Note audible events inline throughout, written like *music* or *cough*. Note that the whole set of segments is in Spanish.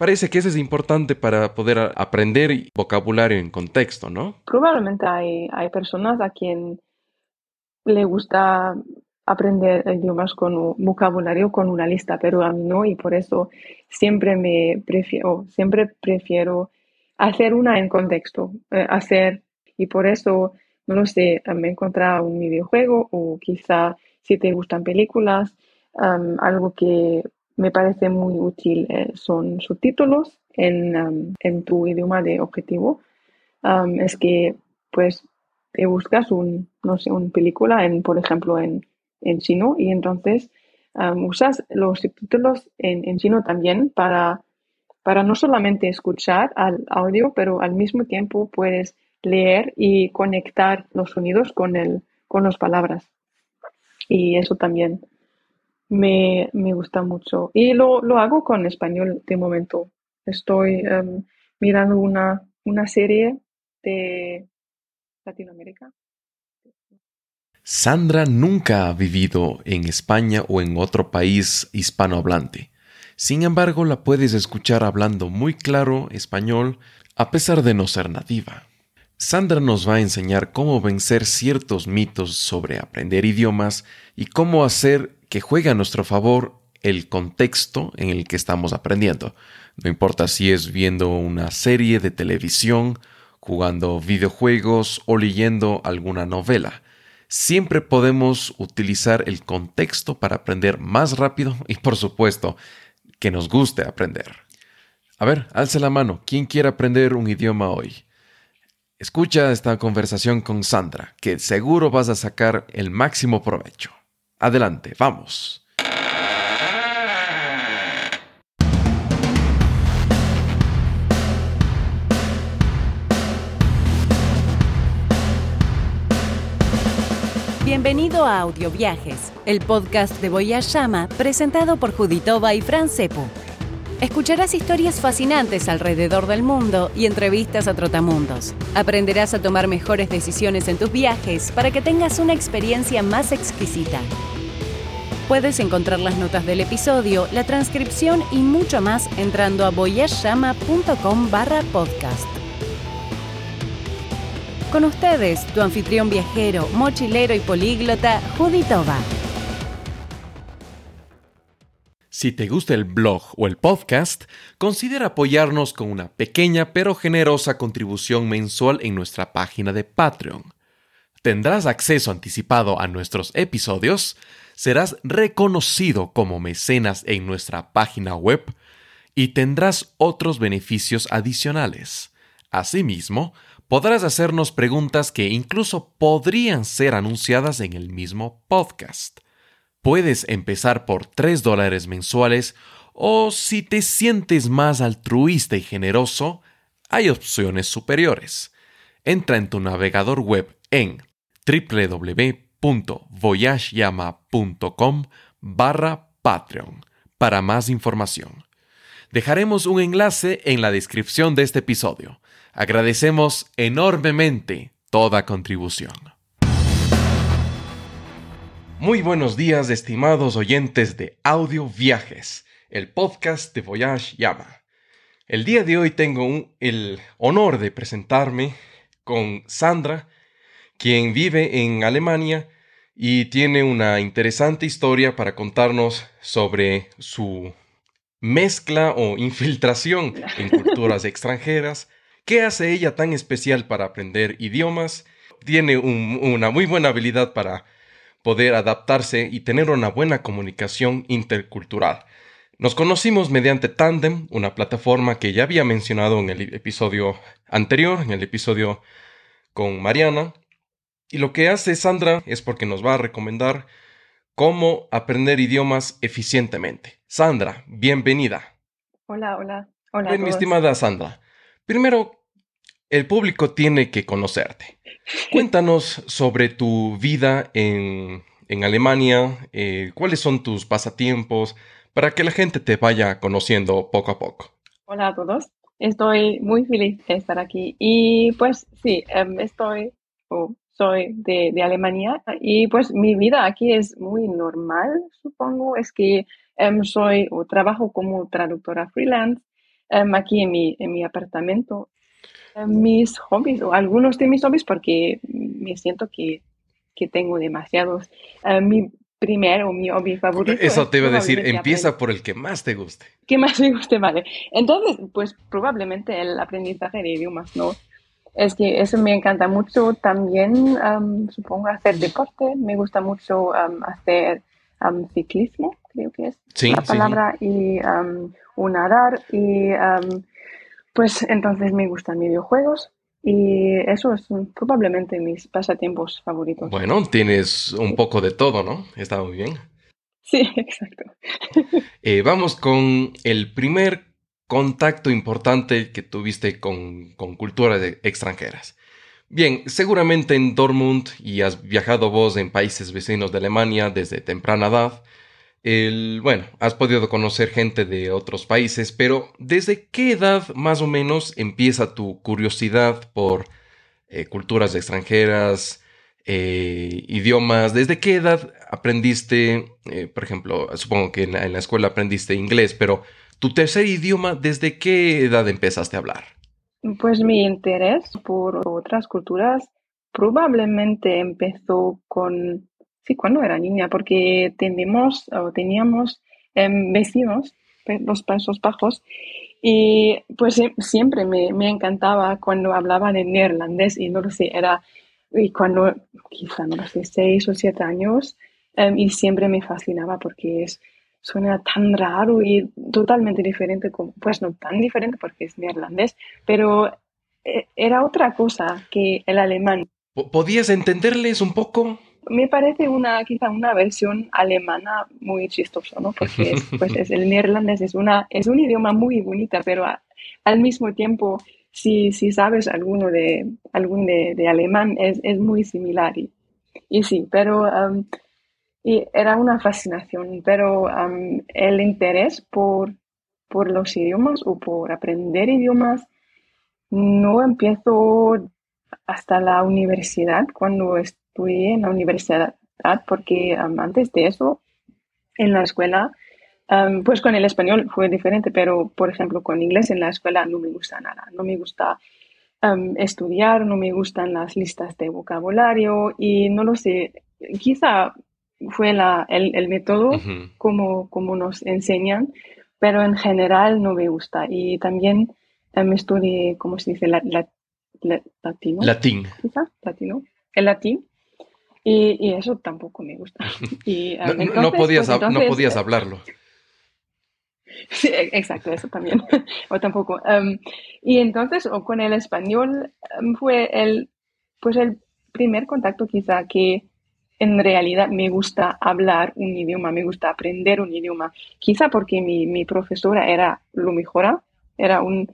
Parece que eso es importante para poder aprender vocabulario en contexto, ¿no? Probablemente hay, hay personas a quien le gusta aprender idiomas con vocabulario con una lista, pero a mí no y por eso siempre me prefiero, siempre prefiero hacer una en contexto, eh, hacer y por eso no lo sé, me encontrar un videojuego o quizá si te gustan películas, algo que me parece muy útil eh, son subtítulos en, en, tu idioma de objetivo. es que pues te buscas un, no sé, una película en, por ejemplo, en, en chino y entonces usas los subtítulos en, en chino también para, para no solamente escuchar al audio, pero al mismo tiempo puedes leer y conectar los sonidos con, el, con las palabras. Y eso también me, gusta mucho. Y lo, hago con español de momento. Estoy em, mirando una, una serie de Latinoamérica. Sandra nunca ha vivido en España o en otro país hispanohablante. Sin embargo, la puedes escuchar hablando muy claro español a pesar de no ser nativa. Sandra nos va a enseñar cómo vencer ciertos mitos sobre aprender idiomas y cómo hacer que juegue a nuestro favor el contexto en el que estamos aprendiendo. No importa si es viendo una serie de televisión, jugando videojuegos o leyendo alguna novela. Siempre podemos utilizar el contexto para aprender más rápido y por supuesto que nos guste aprender. A ver, alce la mano. ¿Quién quiere aprender un idioma hoy? Escucha esta conversación con Sandra, que seguro vas a sacar el máximo provecho. Adelante, vamos. Bienvenido a Audio Viajes, el podcast de Voyage Llama presentado por Juditova y Fran Cepu. Escucharás historias fascinantes alrededor del mundo y entrevistas a trotamundos. Aprenderás a tomar mejores decisiones en tus viajes para que tengas una experiencia más exquisita. Puedes encontrar las notas del episodio, la transcripción y mucho más entrando a boyashama.com barra podcast. Con ustedes, tu anfitrión viajero, mochilero y políglota, Juditova. Si te gusta el blog o el podcast, considera apoyarnos con una pequeña pero generosa contribución mensual en nuestra página de Patreon. Tendrás acceso anticipado a nuestros episodios, serás reconocido como mecenas en nuestra página web y tendrás otros beneficios adicionales. Asimismo, podrás hacernos preguntas que incluso podrían ser anunciadas en el mismo podcast. Puedes empezar por 3 dólares mensuales o si te sientes más altruista y generoso, hay opciones superiores. Entra en tu navegador web en www.voyageyama.com barra Patreon para más información. Dejaremos un enlace en la descripción de este episodio. Agradecemos enormemente toda contribución. Muy buenos días, estimados oyentes de Audio Viajes, el podcast de Voyage Llama. El día de hoy tengo el honor de presentarme con Sandra, quien vive en Alemania y tiene una interesante historia para contarnos sobre su mezcla o infiltración en *laughs* culturas extranjeras, qué hace ella tan especial para aprender idiomas, tiene una muy buena habilidad para poder adaptarse y tener una buena comunicación intercultural. Nos conocimos mediante Tandem, una plataforma que ya había mencionado en el episodio anterior, en el episodio con Mariana. Y lo que hace Sandra es porque nos va a recomendar cómo aprender idiomas eficientemente. Sandra, bienvenida. Hola, hola. Hola. mi estimada Sandra, primero el público tiene que conocerte. Cuéntanos sobre tu vida en, Alemania, eh, cuáles son tus pasatiempos, para que la gente te vaya conociendo poco a poco. Hola a todos, estoy muy feliz de estar aquí y pues sí, em, estoy o soy de, Alemania y pues mi vida aquí es muy normal, supongo, es que em, soy o trabajo como traductora freelance em, aquí en mi, en mi apartamento. Mis hobbies, o algunos de mis hobbies, porque me siento que, que tengo demasiados. Em, mi primer o mi hobby favorito. Eso te iba a decir, empieza por el que más te guste. Que más me guste, vale. Entonces, pues probablemente el aprendizaje de idiomas, ¿no? Es que eso me encanta mucho. También, supongo, hacer deporte. Me gusta mucho hacer ciclismo, creo que es la palabra, y un nadar. Y pues entonces me gustan videojuegos. Y eso es probablemente mis pasatiempos favoritos. Bueno, tienes un poco de todo, ¿no? Está muy bien. Sí, *laughs* exacto. Eh, vamos con el primer contacto importante que tuviste con, con culturas extranjeras. Bien, seguramente en Dortmund y has viajado vos en países vecinos de Alemania desde temprana edad. Bueno, has podido conocer gente de otros países, pero ¿desde qué edad más o menos empieza tu curiosidad por eh, culturas extranjeras, eh, idiomas? ¿Desde qué edad aprendiste, eh, por ejemplo, supongo que en la escuela aprendiste inglés, pero ¿Tu tercer idioma, desde qué edad empezaste a hablar? Pues mi interés por otras culturas probablemente empezó con, sí, cuando era niña, porque tenemos o teníamos em, vecinos, los Países Bajos, y pues siempre me, encantaba cuando hablaban en neerlandés y no lo sé, era, y cuando quizá, no lo sé, seis o siete años, em, y siempre me fascinaba porque es suena tan raro y totalmente diferente, pues no tan diferente porque es neerlandés, pero eh, era otra cosa que el alemán. ¿Podías entenderles un poco? Me parece una, quizá una versión alemana muy chistosa, ¿no? Porque *laughs* pues es, el neerlandés es, una, es un idioma muy bonita, pero al mismo tiempo, si, si sabes alguno de, algún de, alemán, es, es, muy similar. Y, y sí, pero y era una fascinación, pero el interés por, por los idiomas o por aprender idiomas no empezó hasta la universidad, cuando estudié en la universidad, porque antes de eso, en la escuela, pues con el español fue diferente, pero por ejemplo con inglés en la escuela no me gusta nada, no me gusta estudiar, no me gustan las listas de vocabulario y no lo sé, quizá fue la, el, el, método como, como nos enseñan, pero en general no me gusta. Y también me estudié, ¿cómo se dice? La, latino. Latín. Quizá, latino. El latín. Y, y eso tampoco me gusta. *laughs* Y, no, no, podías, pues, no podías hablarlo. *laughs* Sí, e, exacto, eso también. *laughs* o tampoco. Em, y entonces, o con el español, em, fue el, pues el primer contacto quizá que en realidad me gusta hablar un idioma, me gusta aprender un idioma. Quizá porque mi, profesora era lo mejor, era un,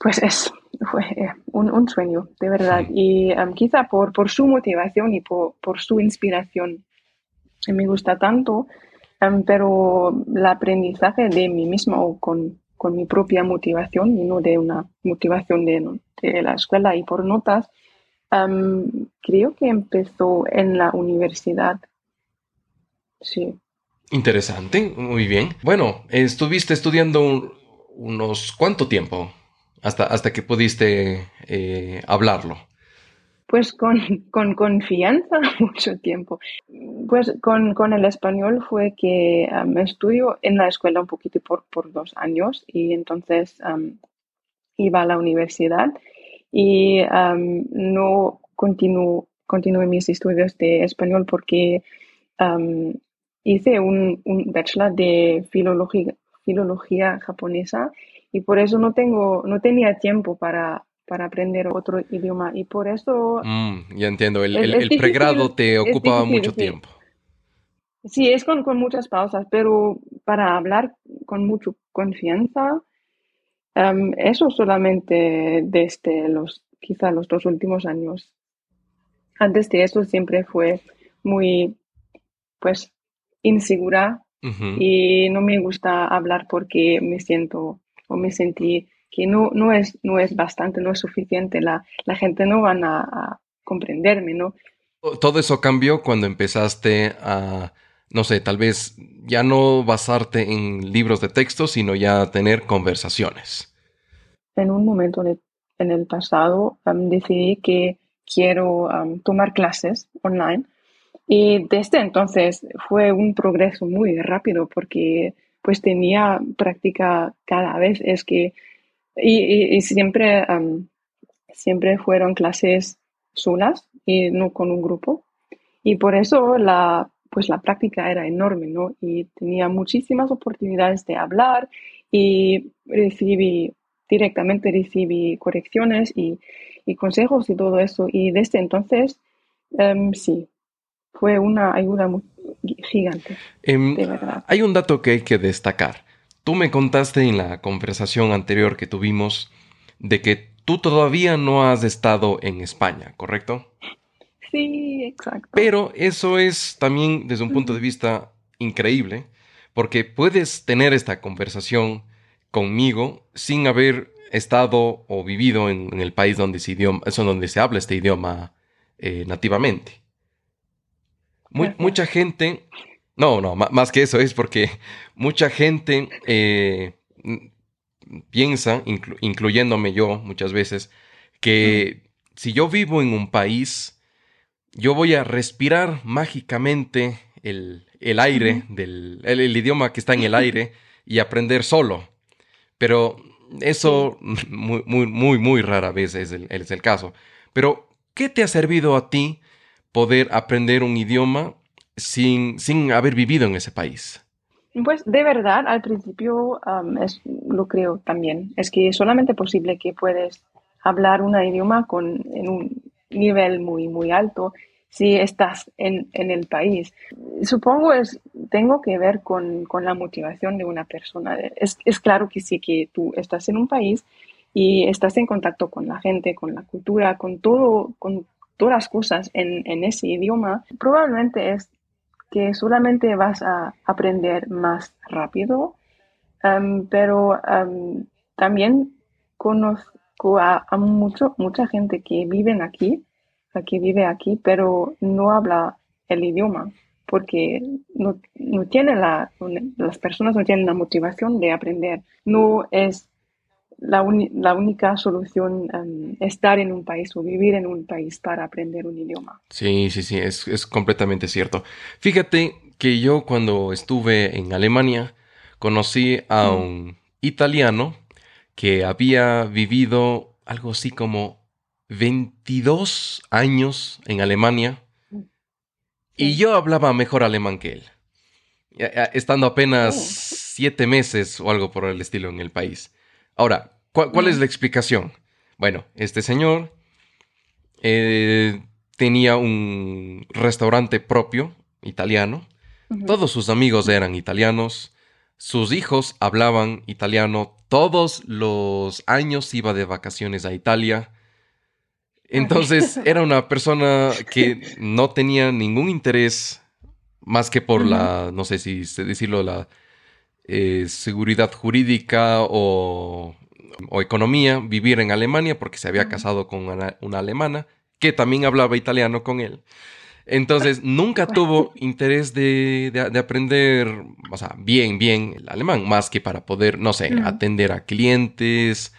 pues es, *laughs* fue eh, un, sueño, de verdad. Y um, quizá por, por su motivación y por, su inspiración me gusta tanto, um, pero el aprendizaje de mí misma o con, mi propia motivación y no de una motivación de, de la escuela y por notas, creo que empezó en la universidad. Sí. Interesante, muy bien. Bueno, estuviste estudiando unos cuánto tiempo hasta, hasta que pudiste eh, hablarlo. Pues con, con, confianza *laughs* mucho tiempo. Pues con, con el español fue que me estudio en la escuela un poquito por, por dos años y entonces iba a la universidad y no continué mis estudios de español porque hice un, bachelor de filología, filología japonesa y por eso no, tengo, no tenía tiempo para, para aprender otro idioma y por eso... Mm, ya entiendo, el, el, pregrado te ocupaba mucho tiempo. Sí, es con, con, muchas pausas, pero para hablar con mucha confianza, eso solamente desde los quizá los dos últimos años. Antes de eso siempre fue muy, pues, insegura y no me gusta hablar porque me siento o me sentí que no, no, es, no es bastante, no es suficiente, la, la gente no van a, comprenderme, ¿no? Todo eso cambió cuando empezaste a, no sé, tal vez ya no basarte en libros de texto, sino ya tener conversaciones? En un momento en el pasado decidí que quiero tomar clases online y desde entonces fue un progreso muy rápido porque pues tenía práctica cada vez. Es que, y, siempre, siempre fueron clases solas y no con un grupo. Y por eso la, pues la práctica era enorme, ¿no? Y tenía muchísimas oportunidades de hablar y recibí, directamente recibí correcciones y, y consejos y todo eso. Y desde entonces, sí, fue una ayuda gigante. Em, de verdad. Hay un dato que hay que destacar. Tú me contaste en la conversación anterior que tuvimos de que tú todavía no has estado en España, ¿correcto? Sí, exacto. Pero eso es también desde un punto de vista increíble, porque puedes tener esta conversación conmigo sin haber estado o vivido en, el país donde se, idioma, donde se habla este idioma eh, nativamente mucha gente, no, no, más que eso es porque mucha gente eh, piensa, incluyéndome yo muchas veces, que si yo vivo en un país, yo voy a respirar mágicamente el, aire, del, el, idioma que está en el aire y aprender solo. Pero eso *laughs* muy, muy, muy, muy rara vez es el, es el caso. Pero, ¿qué te ha servido a ti poder aprender un idioma sin, sin haber vivido en ese país? Pues de verdad, al principio es, lo creo también. Es que es solamente posible que puedes hablar un idioma con, en un nivel muy, muy alto si estás en, en el país. Supongo es tengo que ver con, con la motivación de una persona. Es, es, claro que sí que tú estás en un país y estás en contacto con la gente, con la cultura, con todo, con todas las cosas en, ese idioma, probablemente es que solamente vas a aprender más rápido, em, pero em, también conozco a, mucho, mucha gente que vive aquí, que vive aquí, pero no habla el idioma porque no, no tiene la, las personas no tienen la motivación de aprender. No es la, única solución um, estar en un país o vivir en un país para aprender un idioma. Sí, sí, sí, es, completamente cierto. Fíjate que yo cuando estuve en Alemania conocí a mm. un italiano que había vivido algo así como 22 años en Alemania y yo hablaba mejor alemán que él, estando apenas oh. siete meses o algo por el estilo en el país. Ahora, ¿cuál, es la explicación? Bueno, este señor eh, tenía un restaurante propio italiano. Todos sus amigos eran italianos. Sus hijos hablaban italiano. Todos los años iba de vacaciones a Italia. Entonces *laughs* era una persona que no tenía ningún interés más que por la, no sé si decirlo, la eh, seguridad jurídica o, economía, vivir en Alemania porque se había casado con una, alemana que también hablaba italiano con él. Entonces, *laughs* nunca tuvo interés de, aprender, o sea, bien, bien el alemán, más que para poder, no sé, atender a clientes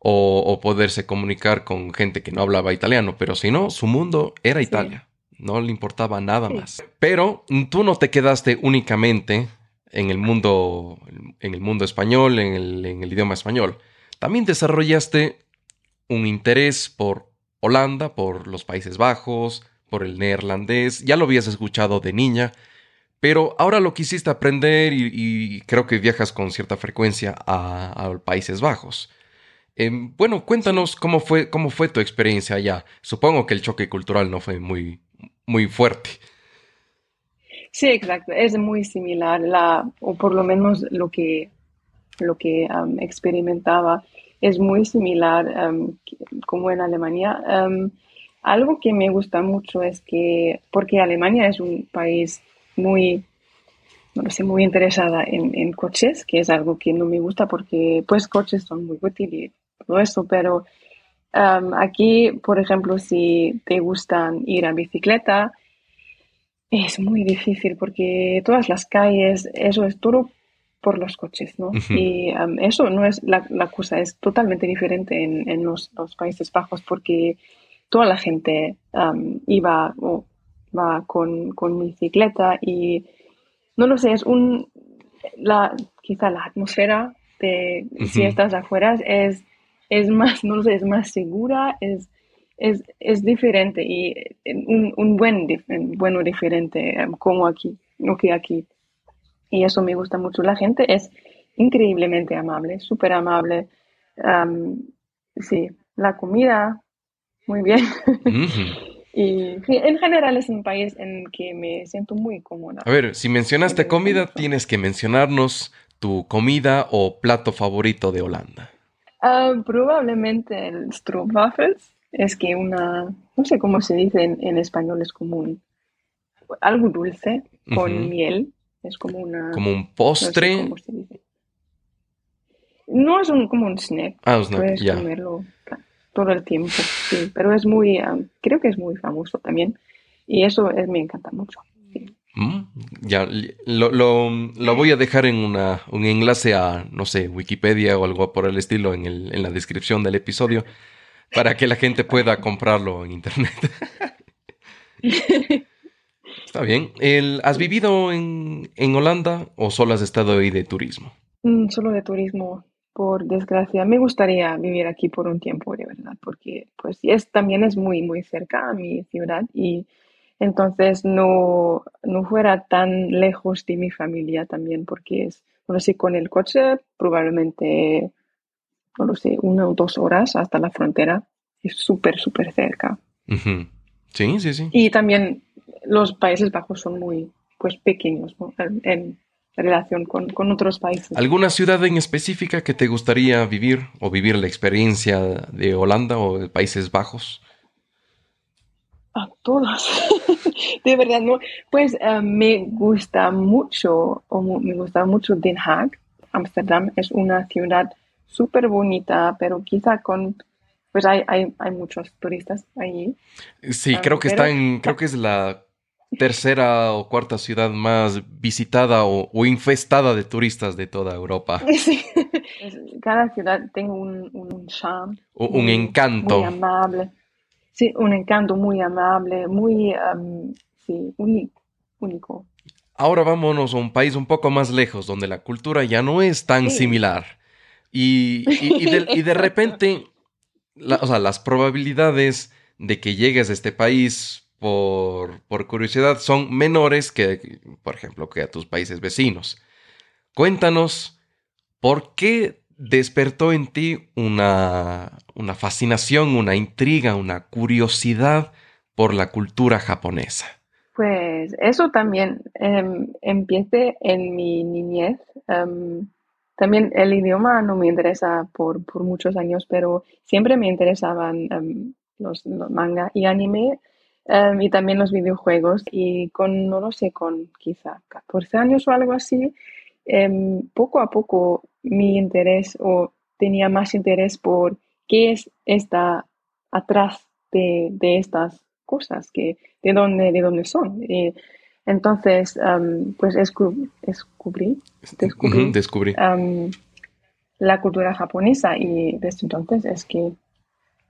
o, poderse comunicar con gente que no hablaba italiano. Pero si no, su mundo era Italia. No le importaba nada más. Pero tú no te quedaste únicamente en el mundo, en el mundo español, en el, idioma español. También desarrollaste un interés por Holanda, por los Países Bajos, por el neerlandés. Ya lo habías escuchado de niña, pero ahora lo quisiste aprender y, creo que viajas con cierta frecuencia a, a Países Bajos. Em, bueno, cuéntanos cómo fue, cómo fue tu experiencia allá. Supongo que el choque cultural no fue muy, muy fuerte. Sí, exacto. Es muy similar, la, o por lo menos lo que, lo que experimentaba es muy similar como en Alemania. algo que me gusta mucho es que, porque Alemania es un país muy, no sé, muy interesada en, coches, que es algo que no me gusta porque pues coches son muy útiles y todo eso, pero aquí, por ejemplo, si te gustan ir a bicicleta, Es muy difícil porque todas las calles, eso es todo por los coches, ¿no? Y um, eso no es la, cosa, es totalmente diferente en, los, Países Bajos porque toda la gente um, iba o va con, con bicicleta y no lo sé, es un, la, quizá la atmósfera de si estás afuera es, es más, no lo sé, es más segura, es, es, es diferente y un, un buen, bueno diferente um, como aquí, no que aquí. Y eso me gusta mucho. La gente es increíblemente amable, súper amable. Um, sí, la comida, muy bien. *laughs* Y en general es un país en que me siento muy cómoda. A ver, si mencionaste comida, tienes que mencionarnos tu comida o plato favorito de Holanda. Ah, probablemente el stroopwafels. Es que una, no sé cómo se dice en, español, es como un, algo dulce con miel. Es como una... Como un postre. No, es un, como un snack. Ah, un snack, Puedes comerlo todo el tiempo, sí, pero es muy, ah, creo que es muy famoso también y eso es, me encanta mucho. Mm, ya, lo, lo, lo, voy a dejar en una, un enlace a, no sé, Wikipedia o algo por el estilo en, el, en la descripción del episodio para que la gente pueda comprarlo en internet. *laughs* Está bien. El, ¿Has vivido en, en, Holanda o solo has estado ahí de turismo? Mm, solo de turismo por desgracia, me gustaría vivir aquí por un tiempo, de verdad, porque pues es, también es muy, muy cerca a mi ciudad y entonces no, no fuera tan lejos de mi familia también, porque es, no sé, con el coche probablemente, no lo sé, una o dos horas hasta la frontera, es súper, súper cerca. Sí, sí, sí. Y también los Países Bajos son muy, pues, pequeños, ¿no? en, relación con, con, otros países. ¿Alguna ciudad en específica que te gustaría vivir o vivir la experiencia de Holanda o de Países Bajos? A todos. *laughs* de verdad, no. Pues eh, me gusta mucho, o me gusta mucho Den Haag. Amsterdam es una ciudad súper bonita, pero quizá con pues hay, hay, hay muchos turistas allí. Sí, creo que está en, creo que es la tercera o cuarta ciudad más visitada o, infestada de turistas de toda Europa. *laughs* Sí. Cada ciudad tiene un, un charme. Un, encanto. Muy amable. Sí, un encanto muy amable, muy um, sí, único. Ahora vámonos a un país un poco más lejos, donde la cultura ya no es tan similar. Y, y, de, repente, o sea, las probabilidades de que llegues a este país por, curiosidad son menores que, por ejemplo, que a tus países vecinos. Cuéntanos, ¿por qué despertó en ti una, una fascinación, una intriga, una curiosidad por la cultura japonesa? Pues eso también em, empiece en mi niñez. Em, también el idioma no me interesa por, muchos años, pero siempre me interesaban em, los, los, manga y anime Em, y también los videojuegos. Y con, no lo sé, con quizá 14 años o algo así, em, poco a poco mi interés o tenía más interés por qué es esta atrás de, de estas cosas, que, de, dónde, de dónde son. Entonces, pues descubrí, descubrí, descubrí. la cultura japonesa y desde entonces es que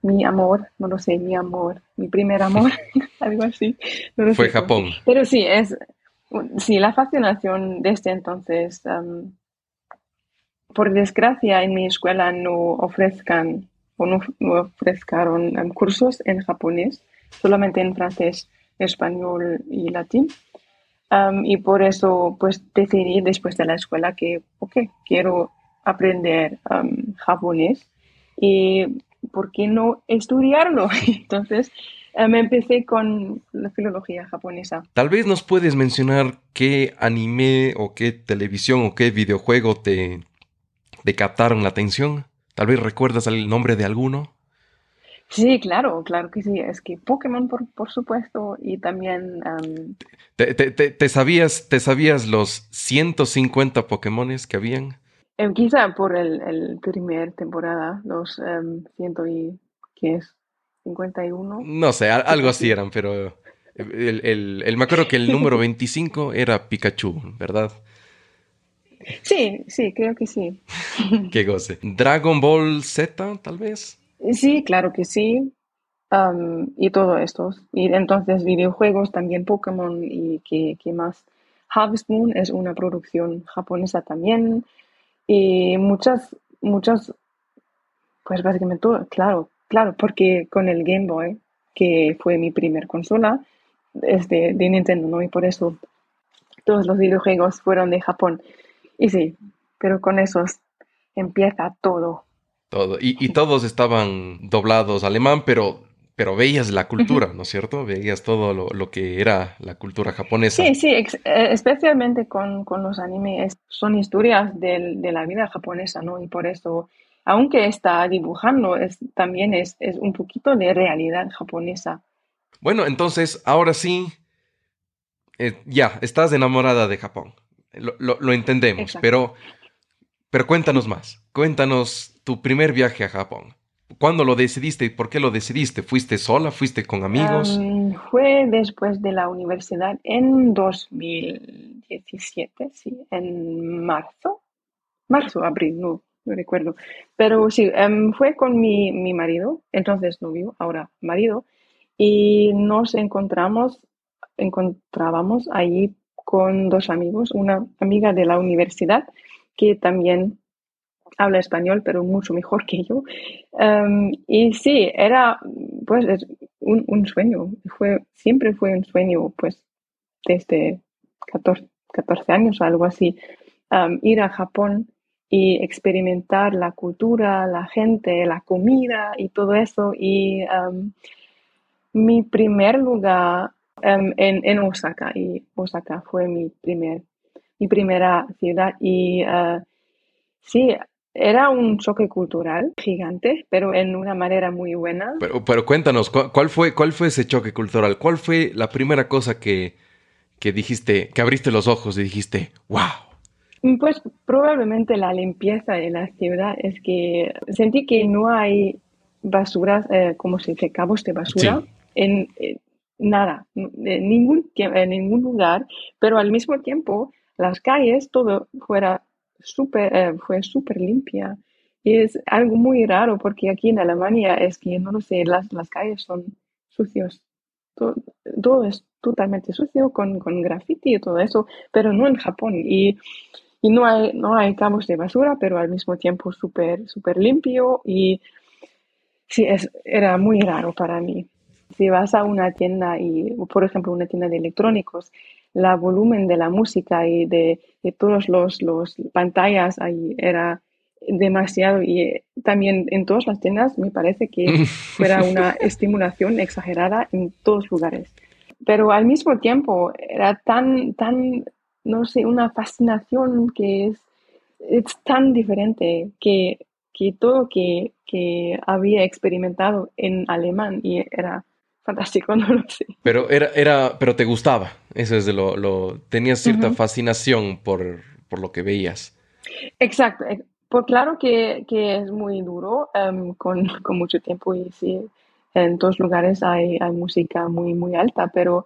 mi amor, no lo sé, mi amor, mi primer amor, *laughs* *laughs* algo así. Fue Japón. Pero sí, es, sí, la fascinación desde entonces, por desgracia en mi escuela no ofrezcan o no, ofrezcaron cursos en japonés, solamente en francés, español y latín. Y por eso pues decidí después de la escuela que, ok, quiero aprender japonés. Y ¿por qué no estudiarlo? *laughs* Entonces me empecé con la filología japonesa. Tal vez nos puedes mencionar qué anime o qué televisión o qué videojuego te, te captaron la atención. Tal vez recuerdas el nombre de alguno. Sí, claro, claro que sí. Es que Pokémon, por, por supuesto, y también... ¿Te, te, sabías, ¿Te sabías los 150 Pokémones que habían? Em, quizá por el, el, primer temporada, los um, ciento y, ¿qué es? 51. No sé, algo así *laughs* eran, pero El, el, me acuerdo que el número 25 era Pikachu, ¿verdad? Sí, sí, creo que sí. *laughs* Qué goce. ¿Dragon Ball Z, tal vez? Sí, claro que sí. y todo esto. Y entonces videojuegos, también Pokémon y qué, qué más. Harvest es una producción japonesa también. Y muchas, muchas, pues básicamente todo, claro, claro, porque con el Game Boy, que fue mi primer consola, es de, Nintendo, ¿no? Y por eso todos los videojuegos fueron de Japón. Y sí, pero con esos empieza todo. Todo. Y, todos estaban doblados alemán, pero, pero veías la cultura, ¿no es cierto? Veías todo lo, que era la cultura japonesa. Sí, sí, eh, especialmente con, los animes. Son historias de, la vida japonesa, ¿no? Y por eso, aunque está dibujando, es, también es, es un poquito de realidad japonesa. Bueno, entonces, ahora sí, eh, ya, estás enamorada de Japón. Lo, entendemos, pero, pero cuéntanos más. Cuéntanos tu primer viaje a Japón. ¿Cuándo lo decidiste y por qué lo decidiste? ¿Fuiste sola? ¿Fuiste con amigos? fue después de la universidad en 2017, sí, en marzo. Marzo, abril, no, no recuerdo. Pero sí, em, fue con mi, mi marido, entonces novio, ahora marido y nos encontramos, encontrábamos allí con dos amigos, una amiga de la universidad que también habla español, pero mucho mejor que yo. Em, y sí, era pues un, un, sueño, fue, siempre fue un sueño, pues desde 14, 14 años o algo así, em, ir a Japón y experimentar la cultura, la gente, la comida y todo eso. Y em, mi primer lugar em, en, Osaka, y Osaka fue mi, primer, mi primera ciudad. Y uh, sí, era un choque cultural gigante, pero en una manera muy buena. Pero, pero cuéntanos, ¿cuál fue, ¿cuál fue ese choque cultural? ¿Cuál fue la primera cosa que, que dijiste, que abriste los ojos y dijiste, wow? Pues probablemente la limpieza de la ciudad es que sentí que no hay basuras, eh, como se dice, cabos de basura en, nada, en ningún, en ningún lugar, pero al mismo tiempo las calles, todo fuera super, eh, fue súper limpia. Y es algo muy raro porque aquí en Alemania es que, no lo sé, las, las calles son sucios. Todo, es totalmente sucio con, con graffiti y todo eso, pero no en Japón. Y, y no, hay, no hay campos de basura, pero al mismo tiempo súper super limpio. Y sí, es, era muy raro para mí si vas a una tienda y, por ejemplo, una tienda de electrónicos, la volumen de la música y de, de todos los, los pantallas ahí era demasiado y eh, también en todas las tiendas me parece que *laughs* fuera una estimulación exagerada en todos lugares. Pero al mismo tiempo era tan, tan, no sé, una fascinación que es, es tan diferente que, que todo que, que había experimentado en alemán y era fantástico, *laughs* no lo sé. Pero era, era, pero te gustaba, eso es de lo, lo tenías cierta fascinación por, por, lo que veías. Exacto, eh, pues claro que, que es muy duro em, con, *laughs* con, mucho tiempo y sí, en todos lugares hay, hay música muy, muy alta, pero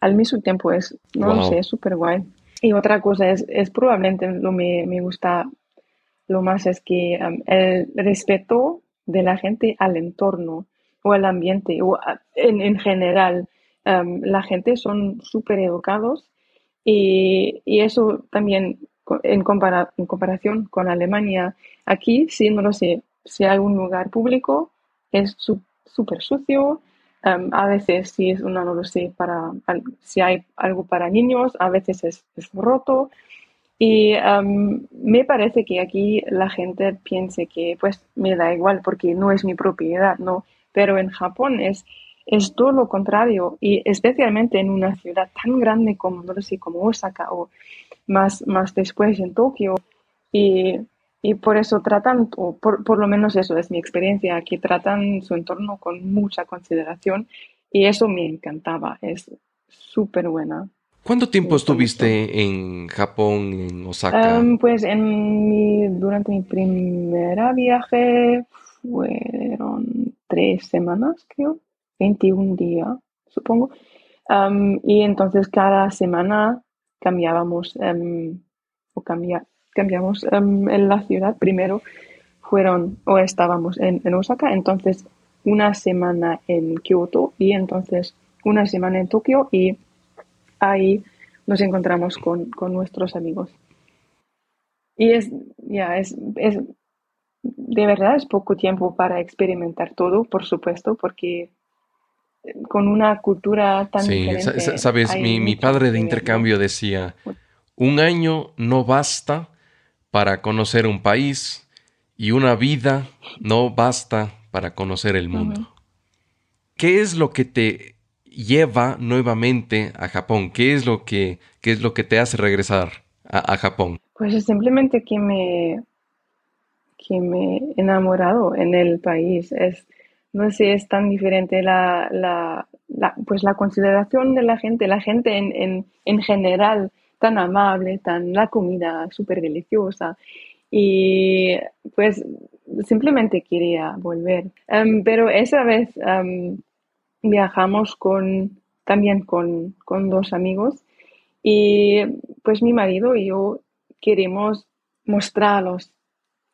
al mismo tiempo es, no lo sé, súper guay. Y otra cosa es, es probablemente lo que me, me gusta lo más es que em, el respeto de la gente al entorno o el ambiente, o en, en general, em, la gente son súper educados y, y, eso también en, compara, en, comparación con Alemania, aquí sí, no lo sé, si hay un lugar público es súper sucio, em, a veces si es una, no lo sé, para, si hay algo para niños, a veces es, es roto. Y em, me parece que aquí la gente piense que pues me da igual porque no es mi propiedad, ¿no? Pero en Japón es, es todo lo contrario y especialmente en una ciudad tan grande como, no sé, como Osaka o más, más después en Tokio y, y por eso tratan, o por, por, lo menos eso es mi experiencia, que tratan su entorno con mucha consideración y eso me encantaba, es súper buena. ¿Cuánto tiempo estuviste en Japón, en Osaka? Um, pues en mi, durante mi primera viaje fueron tres semanas, creo, 21 días, supongo. y entonces cada semana cambiábamos em, o cambiamos em, en la ciudad. Primero fueron o estábamos en, en, Osaka, entonces una semana en Kyoto y entonces una semana en Tokio y ahí nos encontramos con, con nuestros amigos. Y es, ya, es, es, de verdad es poco tiempo para experimentar todo, por supuesto, porque con una cultura tan sí, diferente. sabes, mi, mi, padre de intercambio decía, un año no basta para conocer un país y una vida no basta para conocer el mundo. ¿Qué es lo que te lleva nuevamente a Japón? ¿Qué es lo que, qué es lo que te hace regresar a, Japón? Pues es simplemente que me, que me he enamorado en el país. Es, no sé, es tan diferente la, la, pues la consideración de la gente, la gente en, en, en general tan amable, tan la comida súper deliciosa. Y pues simplemente quería volver. Em, pero esa vez em, viajamos con, también con, con dos amigos y pues mi marido y yo queremos mostrarlos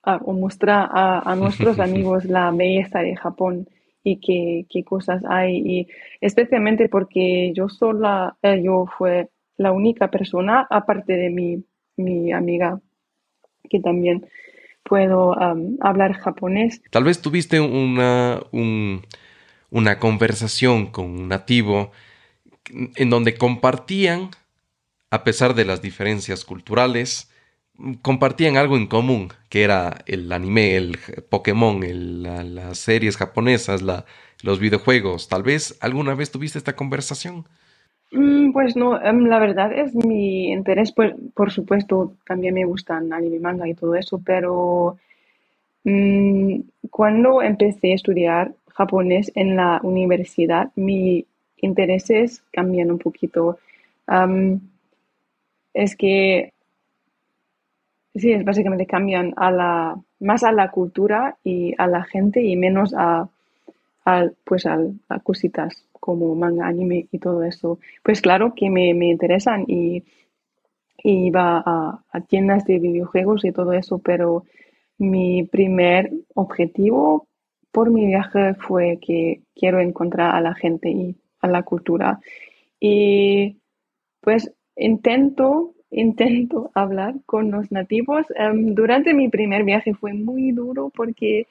o mostrar a, nuestros *laughs* amigos la belleza de Japón y qué, qué, cosas hay. Y especialmente porque yo sola, eh, yo fue la única persona, aparte de mi, mi amiga, que también puedo hablar japonés. Tal vez tuviste una, una conversación con un nativo en donde compartían, a pesar de las diferencias culturales, compartían algo en común, que era el anime, el Pokémon, las series japonesas, los videojuegos. Tal vez alguna vez tuviste esta conversación. Mm, pues no, em, la verdad es mi interés, pues, por supuesto, también me gustan anime, manga y todo eso, pero mm, cuando empecé a estudiar japonés en la universidad, mis intereses cambian un poquito. es que Sí, es básicamente cambian a la, más a la cultura y a la gente y menos a, pues a, cositas como manga, anime y todo eso. Pues claro que me, interesan y, iba a, a, tiendas de videojuegos y todo eso, pero mi primer objetivo por mi viaje fue que quiero encontrar a la gente y a la cultura. Y pues intento intento hablar con los nativos. Em, durante mi primer viaje fue muy duro porque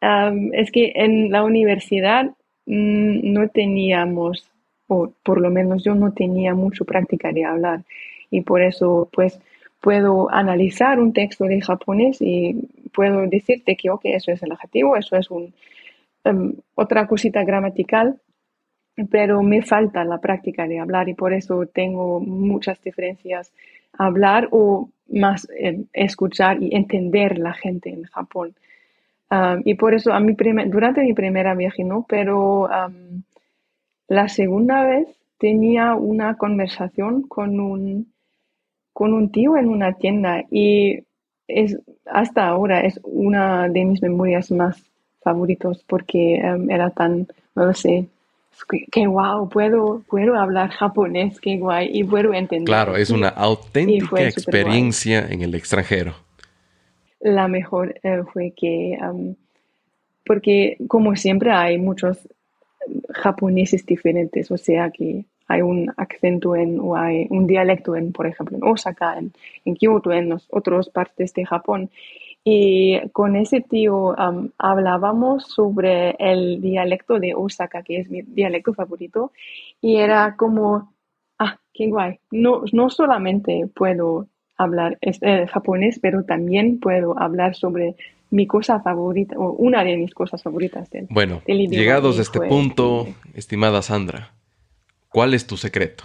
em, es que en la universidad mm, no teníamos, o por lo menos yo no tenía mucho práctica de hablar y por eso pues puedo analizar un texto de japonés y puedo decirte que ok, eso es el adjetivo, eso es un, em, otra cosita gramatical pero me falta la práctica de hablar y por eso tengo muchas diferencias hablar o más eh, escuchar y entender la gente en Japón. Y por eso a mi durante mi primera viaje no, pero la segunda vez tenía una conversación con un, con un tío en una tienda y es, hasta ahora es una de mis memorias más favoritos porque era tan, no lo sé, qué guau, puedo, puedo hablar japonés, qué guay, y puedo entender. Claro, es una auténtica experiencia en el extranjero. La mejor eh, fue que, porque como siempre hay muchos japoneses diferentes, o sea que hay un acento en, o hay un dialecto en, por ejemplo, en Osaka, en, en Kyoto, en otras partes de Japón. Y con ese tío hablábamos sobre el dialecto de Osaka, que es mi dialecto favorito, y era como, ah, qué guay. No, no solamente puedo hablar eh, japonés, pero también puedo hablar sobre mi cosa favorita, o una de mis cosas favoritas del, Bueno, llegados a este punto, estimada Sandra, ¿cuál es tu secreto?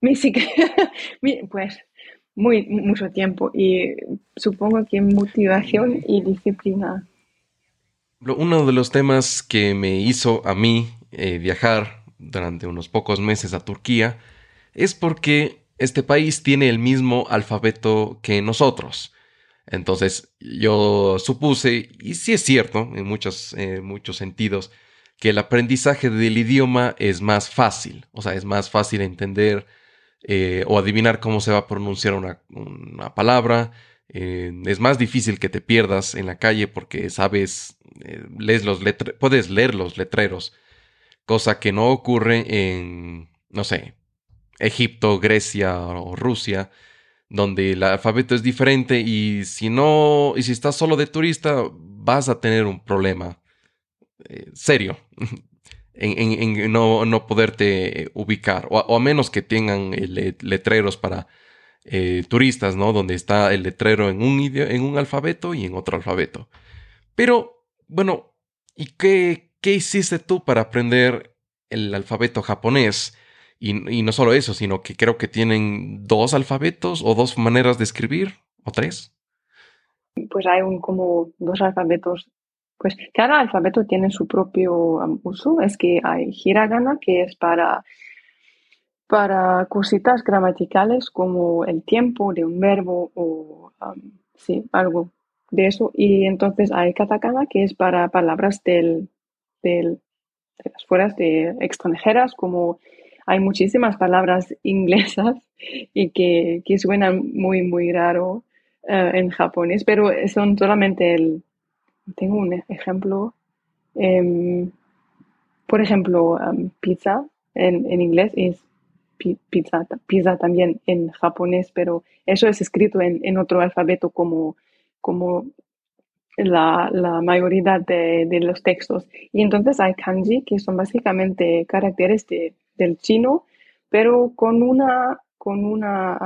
Mi secreto, *laughs* pues muy, mucho tiempo y supongo que motivación y disciplina. Uno de los temas que me hizo a mí eh, viajar durante unos pocos meses a Turquía es porque este país tiene el mismo alfabeto que nosotros. Entonces yo supuse, y sí es cierto en muchos, muchos sentidos, que el aprendizaje del idioma es más fácil, o sea, es más fácil entender eh, o adivinar cómo se va a pronunciar una, palabra. Eh, es más difícil que te pierdas en la calle porque sabes, eh, lees los puedes leer los letreros, cosa que no ocurre en, no sé, Egipto, Grecia o Rusia, donde el alfabeto es diferente y si no, y si estás solo de turista, vas a tener un problema serio *laughs* en, no, poderte ubicar, o, a menos que tengan letreros para eh, turistas, ¿no? Donde está el letrero en un, en un alfabeto y en otro alfabeto. Pero, bueno, ¿y qué, qué hiciste tú para aprender el alfabeto japonés? Y, no solo eso, sino que creo que tienen dos alfabetos o dos maneras de escribir, o tres. Pues hay un, como dos alfabetos. Pues cada alfabeto tiene su propio um, uso. Es que hay hiragana, que es para, para cositas gramaticales como el tiempo de un verbo o um, sí, algo de eso. Y entonces hay katakana, que es para palabras del, del, de las fueras de extranjeras como hay muchísimas palabras *laughs* inglesas y que, que suenan muy, muy raro eh, en japonés, pero son solamente el... Tengo un ejemplo. Em, por ejemplo, em, pizza en, en, inglés es pizza, pizza también en japonés, pero eso es escrito en, en otro alfabeto como, como la, la mayoría de, de, los textos. Y entonces hay kanji, que son básicamente caracteres de del chino, pero con una, con una,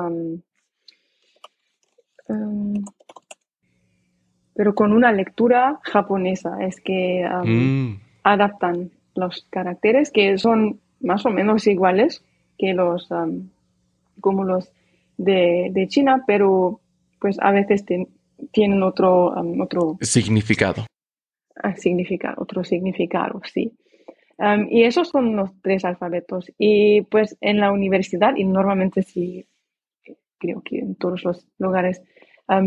pero con una lectura japonesa. Es que mm. adaptan los caracteres que son más o menos iguales que los, como los de, China, pero pues a veces tienen otro, otro significado. Ah, significado, otro significado, sí y esos son los tres alfabetos. Y pues en la universidad, y normalmente sí, creo que en todos los lugares,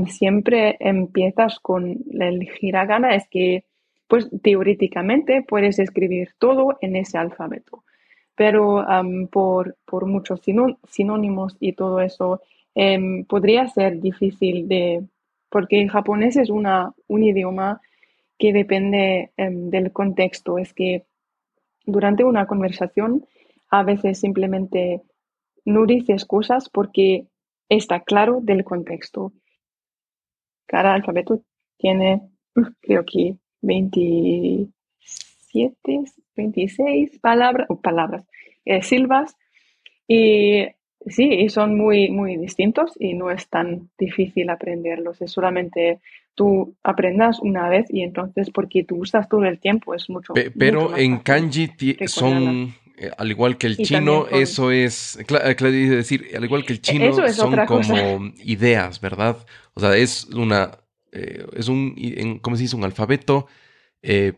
siempre empiezas con el hiragana, es que pues teóricamente puedes escribir todo en ese alfabeto. Pero por, por, muchos sinónimos y todo eso, em, podría ser difícil de, porque el japonés es una, un idioma que depende em, del contexto. Es que durante una conversación a veces simplemente no dices cosas porque está claro del contexto. Cada alfabeto tiene, creo que 27, 26 palabras, palabras, eh, silbas. Y sí, son muy, muy distintos y no es tan difícil aprenderlos. Es solamente tú aprendas una vez y entonces porque tú usas todo el tiempo es mucho. pero en kanji son, eh, al igual que el chino, eso es, claro, eh, decir, al igual que el chino, son como ideas, ¿verdad? O sea, es una, eh, es un, ¿cómo se dice? Un alfabeto,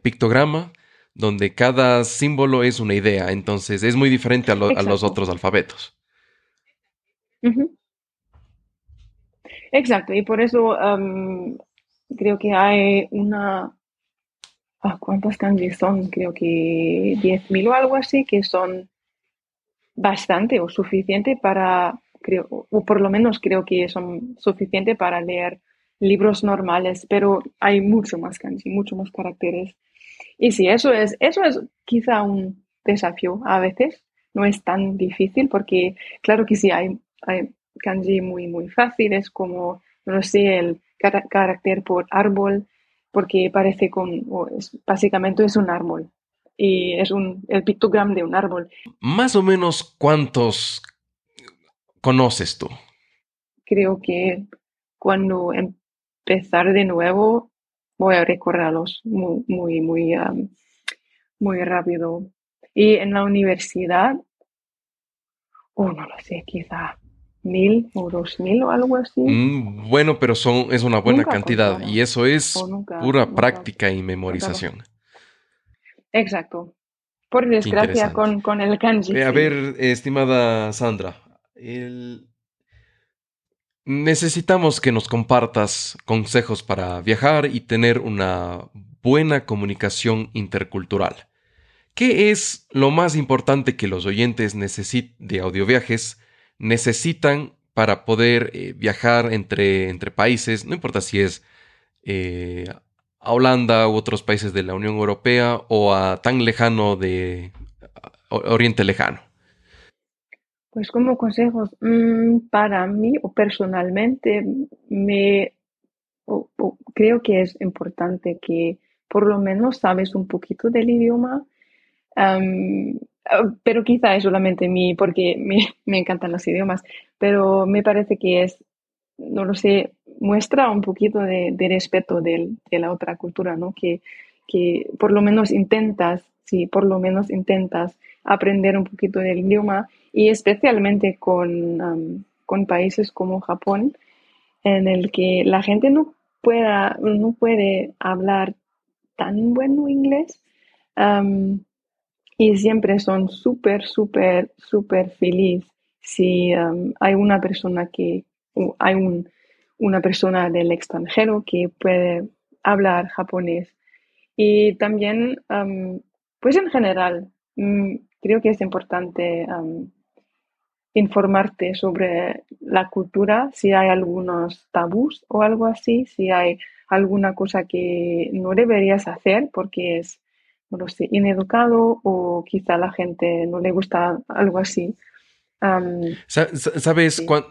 pictograma, donde cada símbolo es una idea, entonces es muy diferente a, los otros alfabetos. Exacto, y por eso creo que hay una, ah, ¿cuántas kanji son? Creo que 10.000 o algo así, que son bastante o suficiente para, creo, o por lo menos creo que son suficientes para leer libros normales, pero hay mucho más kanji, mucho más caracteres. Y sí, eso es, eso es quizá un desafío a veces, no es tan difícil porque claro que sí hay, hay kanji muy, muy fáciles como, no sé, el carácter por árbol, porque parece con, es, básicamente es un árbol y es un, el pictogram de un árbol. Más o menos cuántos conoces tú? Creo que cuando empezar de nuevo voy a recorrerlos muy, muy, muy, muy rápido. Y en la universidad, oh, no lo sé, quizá mil o dos mil o algo así. Mm, bueno, pero son, es una buena cantidad y eso es pura práctica y memorización. Exacto. Por desgracia con, con, el kanji. Eh, a ver, estimada Sandra, necesitamos que nos compartas consejos para viajar y tener una buena comunicación intercultural. ¿Qué es lo más importante que los oyentes de audioviajes necesitan para poder eh, viajar entre, entre países? No importa si es eh, a Holanda u otros países de la Unión Europea o a tan lejano de Oriente Lejano. Pues como consejos, mm, para mí o personalmente, me creo que es importante que por lo menos sabes un poquito del idioma, pero quizá es solamente mí porque me, encantan los idiomas, pero me parece que es, no lo sé, muestra un poquito de, respeto de, la otra cultura, ¿no? Que, que por lo menos intentas, sí, por lo menos intentas aprender un poquito del idioma y especialmente con, con países como Japón, en el que la gente no, pueda, no puede hablar tan bueno inglés y siempre son súper, súper, súper felices si hay una persona que, hay un, una persona del extranjero que puede hablar japonés. Y también, pues en general, mm, creo que es importante informarte sobre la cultura, si hay algunos tabús o algo así, si hay alguna cosa que no deberías hacer porque es, no lo sé, ineducado o quizá a la gente no le gusta algo así. ¿Sabes cuándo?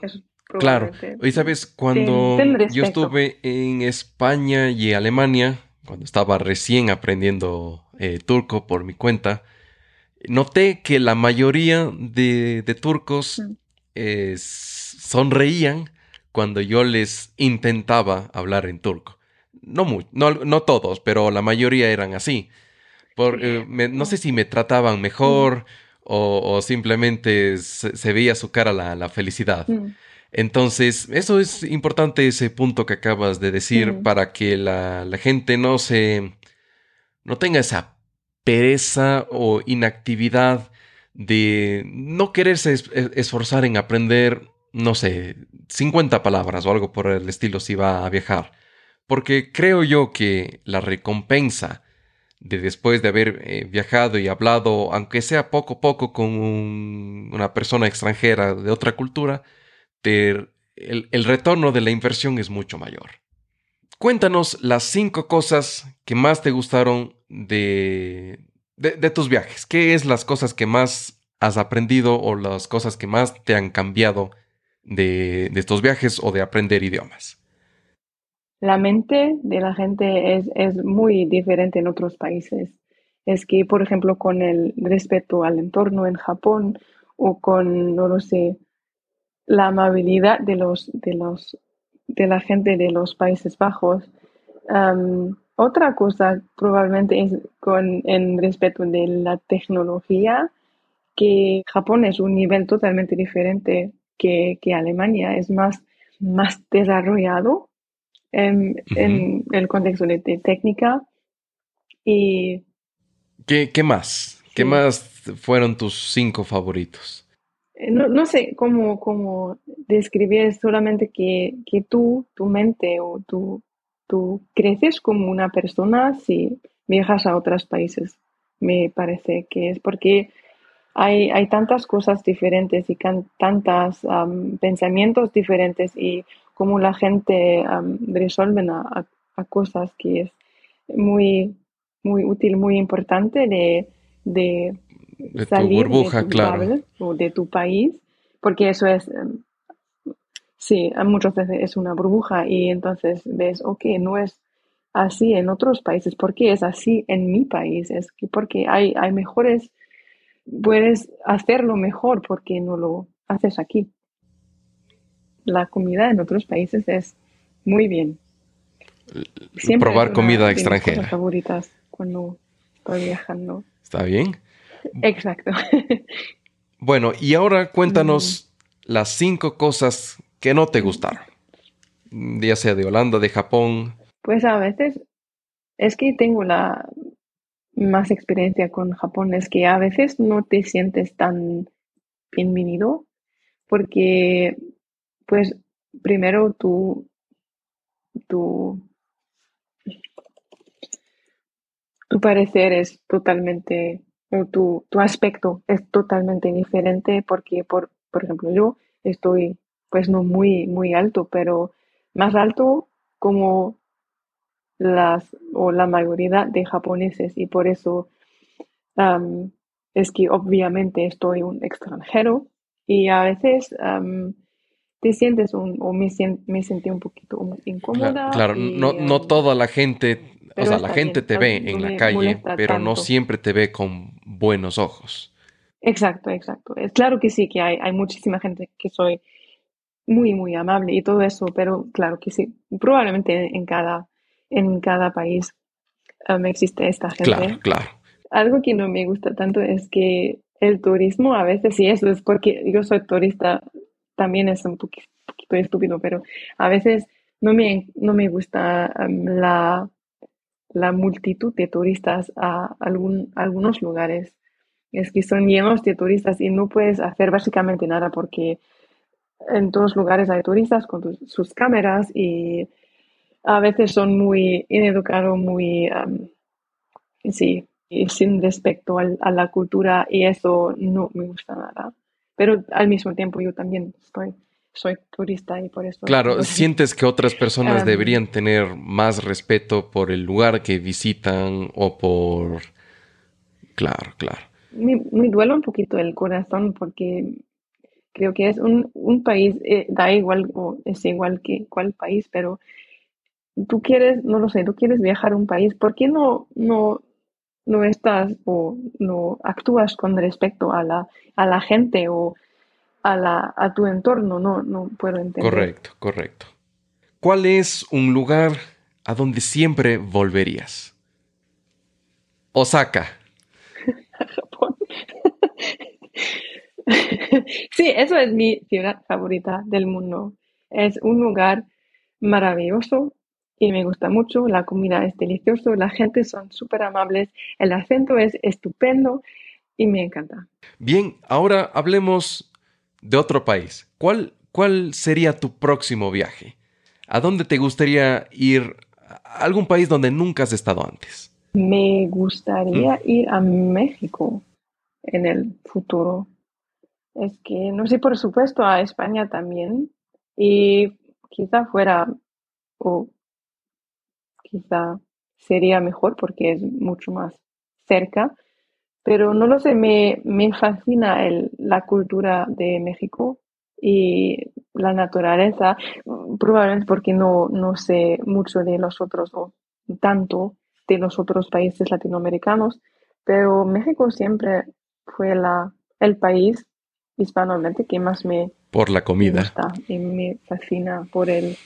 Claro, y sabes, cuando yo estuve en España y Alemania, cuando estaba recién aprendiendo eh, turco por mi cuenta, noté que la mayoría de, turcos mm. sonreían cuando yo les intentaba hablar en turco. No, no, todos, pero la mayoría eran así. Por, eh, no sé si me trataban mejor o, simplemente se, veía su cara la, felicidad. Mm. Entonces, eso es importante, ese punto que acabas de decir, para que la, la, gente no se. no tenga esa pereza o inactividad de no quererse esforzar en aprender, no sé, 50 palabras o algo por el estilo si va a viajar. Porque creo yo que la recompensa de después de haber eh, viajado y hablado, aunque sea poco a poco con una persona extranjera de otra cultura, el, el retorno de la inversión es mucho mayor. Cuéntanos las cinco cosas que más te gustaron de, de, tus viajes. ¿Qué es las cosas que más has aprendido o las cosas que más te han cambiado de, de estos viajes o de aprender idiomas? La mente de la gente es, es muy diferente en otros países. Es que, por ejemplo, con el respeto al entorno en Japón o con, no lo sé, la amabilidad de los, de los de la gente de los Países Bajos. otra cosa probablemente es con en respecto de la tecnología, que Japón es un nivel totalmente diferente que, Alemania, es más, más desarrollado en, el contexto de, técnica. Y, ¿Qué, más? ¿Qué más fueron tus cinco favoritos? Eh, no, sé cómo, cómo describir solamente que, que, tú, tu mente o tú, tú creces como una persona si viajas a otros países. Me parece que es porque hay, hay tantas cosas diferentes y tantos pensamientos diferentes y cómo la gente resuelve a, cosas que es muy, muy útil, muy importante de, de de tu burbuja, claro. O de tu país, porque eso es, em, sí, muchas veces es una burbuja y entonces ves, ok, no es así en otros países, ¿por qué es así en mi país? Es que porque hay, hay mejores, puedes hacerlo mejor porque no lo haces aquí. La comida en otros países es muy bien. Probar comida extranjera. favoritas cuando estoy viajando. ¿Está bien? Exacto. *laughs* Bueno, y ahora cuéntanos mm. las cinco cosas que no te gustaron, ya sea de Holanda, de Japón. Pues a veces es que tengo la más experiencia con Japón, es que a veces no te sientes tan bienvenido porque, pues, primero tú, tu parecer es totalmente o tu, tu aspecto es totalmente diferente porque, por, por ejemplo, yo estoy pues no muy, muy alto, pero más alto como las o la mayoría de japoneses y por eso es que obviamente estoy un extranjero y a veces te sientes un, o me, me sentí un poquito incómoda. Claro, no, no toda la gente, o sea, la gente te ve en la calle, pero no siempre te ve con buenos ojos. Exacto, exacto. Es claro que sí, que hay, hay muchísima gente que soy muy, muy amable y todo eso, pero claro que sí, probablemente en cada, en cada país um, existe esta gente. Claro, claro. Algo que no me gusta tanto es que el turismo a veces, y eso es porque yo soy turista, también es un poquito, estúpido, pero a veces no me, no me gusta um, la, la multitud de turistas a algún, algunos lugares. Es que son llenos de turistas y no puedes hacer básicamente nada porque en todos lugares hay turistas con sus cámaras y a veces son muy ineducados, muy, sí, sin respecto a la cultura y eso no me gusta nada. Pero al mismo tiempo yo también estoy, soy turista y por eso... Claro, sientes que otras personas deberían tener más respeto por el lugar que visitan o por... Claro, claro. Me, me duele un poquito el corazón porque creo que es un, un país, eh, da igual o es igual que cuál país, pero tú quieres, no lo sé, tú quieres viajar a un país, ¿por qué no, no, no estás o no actúas con respecto a la, a la gente o a, la, a tu entorno? No, no puedo entender. Correcto, correcto. ¿Cuál es un lugar a donde siempre volverías? Osaka. Japón. *laughs* sí, eso es mi ciudad favorita del mundo. Es un lugar maravilloso y me gusta mucho. La comida es deliciosa, la gente son súper amables, el acento es estupendo y me encanta. Bien, ahora hablemos de otro país. ¿Cuál, cuál sería tu próximo viaje? ¿A dónde te gustaría ir? ¿A algún país donde nunca has estado antes? Me gustaría mm. ir a México en el futuro. Es que, no sé, por supuesto, a España también. Y quizá fuera, o quizá sería mejor porque es mucho más cerca. Pero no lo sé, me, me fascina el, la cultura de México y la naturaleza, probablemente porque no, no sé mucho de los otros o tanto de los otros países latinoamericanos, pero México siempre fue la, el país hispanohablante que más me por la comida gusta y me fascina por el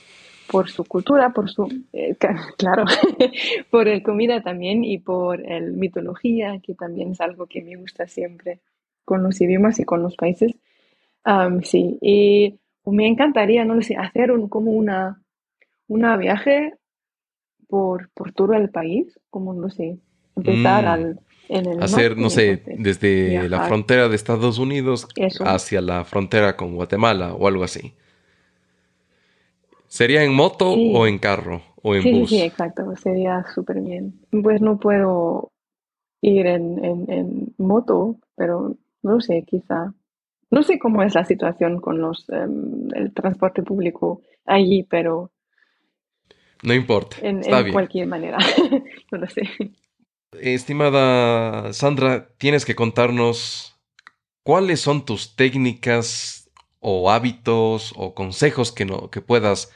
por su cultura por su eh, *laughs* claro *laughs* por el comida también y por el mitología que también es algo que me gusta siempre con los idiomas y con los países sí y me encantaría no sé hacer un como una una viaje por por todo el país como no sé empezar mm. al hacer, no sé, desde la frontera de Estados Unidos hacia la frontera con Guatemala o algo así. ¿Sería en moto o en carro o en bus? Sí, sí, exacto, sería súper bien. Pues no puedo ir en, moto, pero no sé, quizá. No sé cómo es la situación con los, em, el transporte público allí, pero... No importa. En, en cualquier manera, *laughs* no lo sé. Estimada Sandra, tienes que contarnos cuáles son tus técnicas o hábitos o consejos que, no, que puedas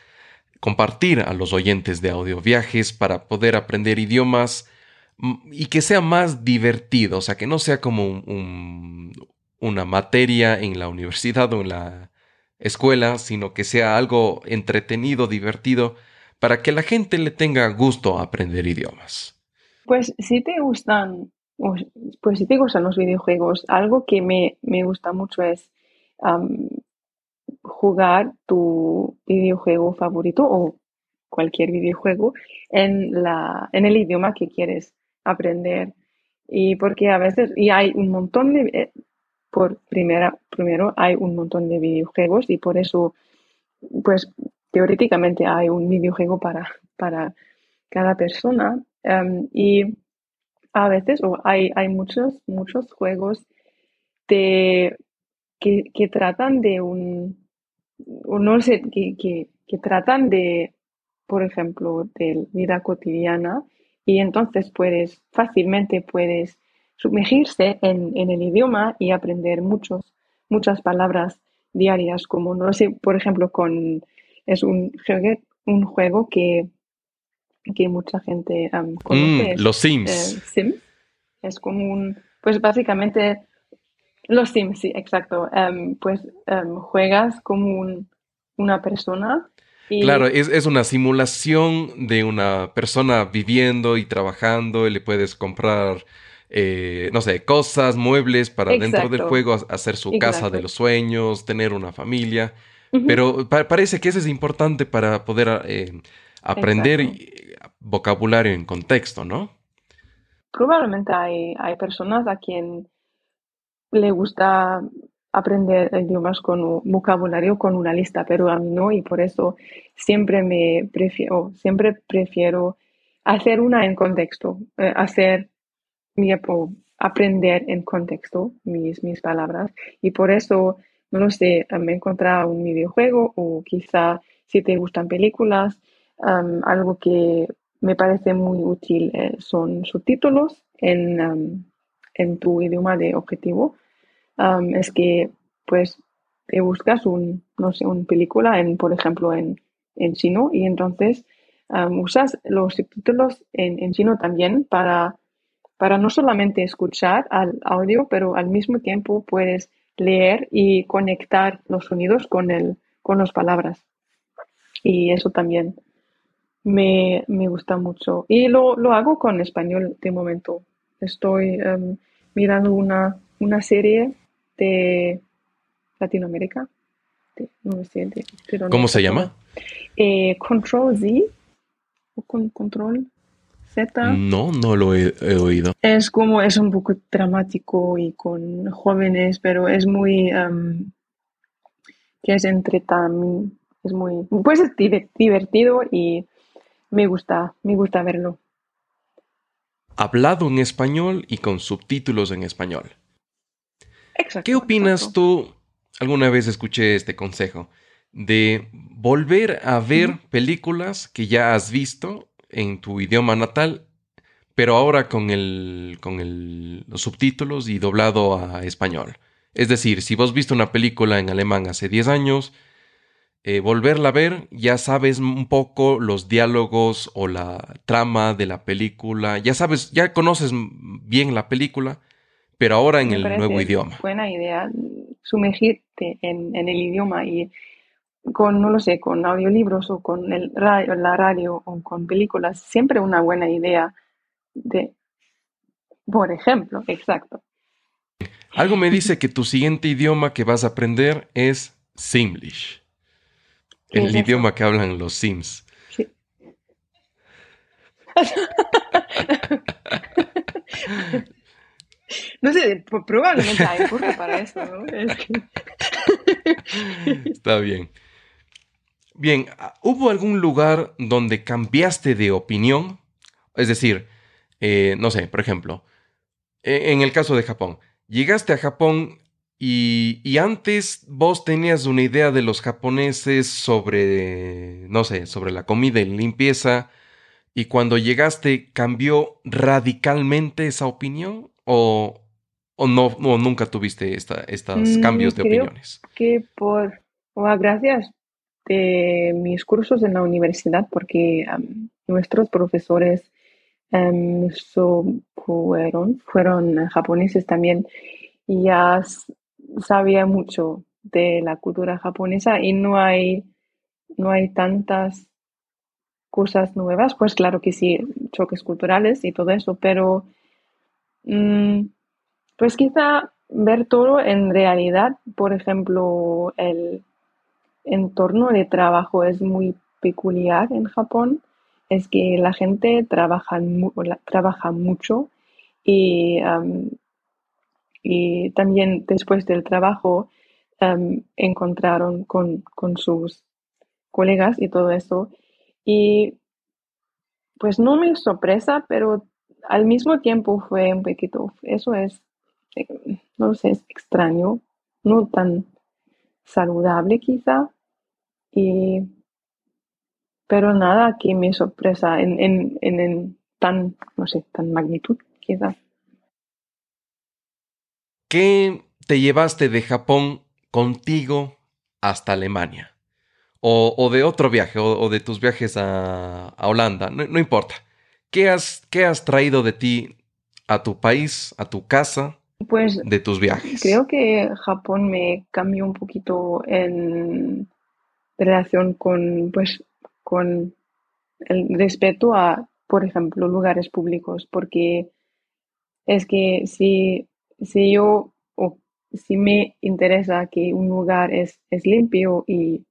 compartir a los oyentes de audio viajes para poder aprender idiomas mm, y que sea más divertido, o sea, que no sea como una materia en la universidad o en la escuela, sino que sea algo entretenido, divertido, para que la gente le tenga gusto a aprender idiomas. Pues si te gustan, pues si te gustan los videojuegos, algo que me, gusta mucho es jugar tu videojuego favorito o cualquier videojuego en, la, en el idioma que quieres aprender. Y porque a veces, y hay un montón de, eh, por primera, primero hay un montón de videojuegos y por eso, pues teóricamente hay un videojuego para, para cada persona Em, y a veces, o hay, hay muchos, muchos juegos de, que, que tratan de un, o no sé, que, que, que tratan de, por ejemplo, de vida cotidiana y entonces puedes, fácilmente puedes sumergirse en, en el idioma y aprender muchos, muchas palabras diarias, como no sé, por ejemplo, con es un, juego, un juego que, que mucha gente conoce. Mm, los Sims. Eh, es como un, pues básicamente los Sims, sí, exacto. Em, pues em, juegas como un, una persona. Y... Claro, es, es, una simulación de una persona viviendo y trabajando y le puedes comprar, eh, no sé, cosas, muebles para dentro del juego, hacer su casa de los sueños, tener una familia. Pero parece que eso es importante para poder eh, aprender vocabulario en contexto, ¿no? Probablemente hay, hay personas a quien le gusta aprender idiomas con un vocabulario con una lista, pero a mí no y por eso siempre me prefiero, siempre prefiero hacer una en contexto, eh, hacer mi, aprender en contexto mis, mis palabras. Y por eso, no lo sé, me encontrar un videojuego o quizá si te gustan películas, algo que me parece muy útil eh, son subtítulos en, en tu idioma de objetivo es que pues te buscas un, no sé, una película en, por ejemplo, en, en chino y entonces usas los subtítulos en, en, chino también para, para no solamente escuchar al audio, pero al mismo tiempo puedes leer y conectar los sonidos con, el, con las palabras. Y eso también me, me gusta mucho. Y lo, lo, hago con español de momento. Estoy mirando una, una serie de Latinoamérica. no sé, ¿Cómo se llama? Eh, Control Z o con Control Z. No, no lo he, oído. Es como, es un poco dramático y con jóvenes, pero es muy, um, que es entretenido, es muy, pues es divertido y me gusta, me gusta verlo. Hablado en español y con subtítulos en español. ¿Qué opinas tú? Alguna vez escuché este consejo de volver a ver películas que ya has visto en tu idioma natal, pero ahora con, el, con el, los subtítulos y doblado a español. Es decir, si vos viste una película en alemán hace 10 años, eh, volverla a ver, ya sabes un poco los diálogos o la trama de la película, ya sabes, ya conoces bien la película, pero ahora en el nuevo idioma. Buena idea sumergirte en, el idioma y con, no lo sé, con audiolibros o con el radio, la radio o con películas, siempre una buena idea de, por ejemplo, exacto. Algo me dice que tu siguiente idioma que vas a aprender es Simlish, el idioma que hablan los Sims. Sí. *laughs* No sé, probablemente hay curso para eso, ¿no? Está bien. Bien, ¿hubo algún lugar donde cambiaste de opinión? Es decir, eh, no sé, por ejemplo, e, en el caso de Japón, llegaste a Japón y, y, antes vos tenías una idea de los japoneses sobre, no sé, sobre la comida y limpieza, y cuando llegaste cambió radicalmente esa opinión o, o no, nunca tuviste esta, estos mm, cambios de opiniones? Que por, gracias de mis cursos en la universidad, porque nuestros profesores fueron, fueron japoneses también y ya sabía mucho de la cultura japonesa y no hay, no hay tantas cosas nuevas, pues claro que sí, choques culturales y todo eso, pero Mm, pues quizá ver todo en realidad, por ejemplo, el entorno de trabajo es muy peculiar en Japón, es que la gente trabaja, trabaja mucho y, y también después del trabajo encontraron con, con sus colegas y todo eso. Y pues no me sorpresa, pero al mismo tiempo fue un poquito, eso es, no sé, es extraño, no tan saludable quizá, y, pero nada que me sorpresa en, en, en, tan, no sé, tan magnitud quizá. ¿Qué te llevaste de Japón contigo hasta Alemania? O, de otro viaje, o, de tus viajes a, Holanda, no, importa. ¿Qué has, ¿Qué has traído de ti a tu país, a tu casa, pues, de tus viajes? Creo que Japón me cambió un poquito en relación con, pues, con el respeto a, por ejemplo, lugares públicos, porque es que si, si yo o si me interesa que un lugar es, es limpio y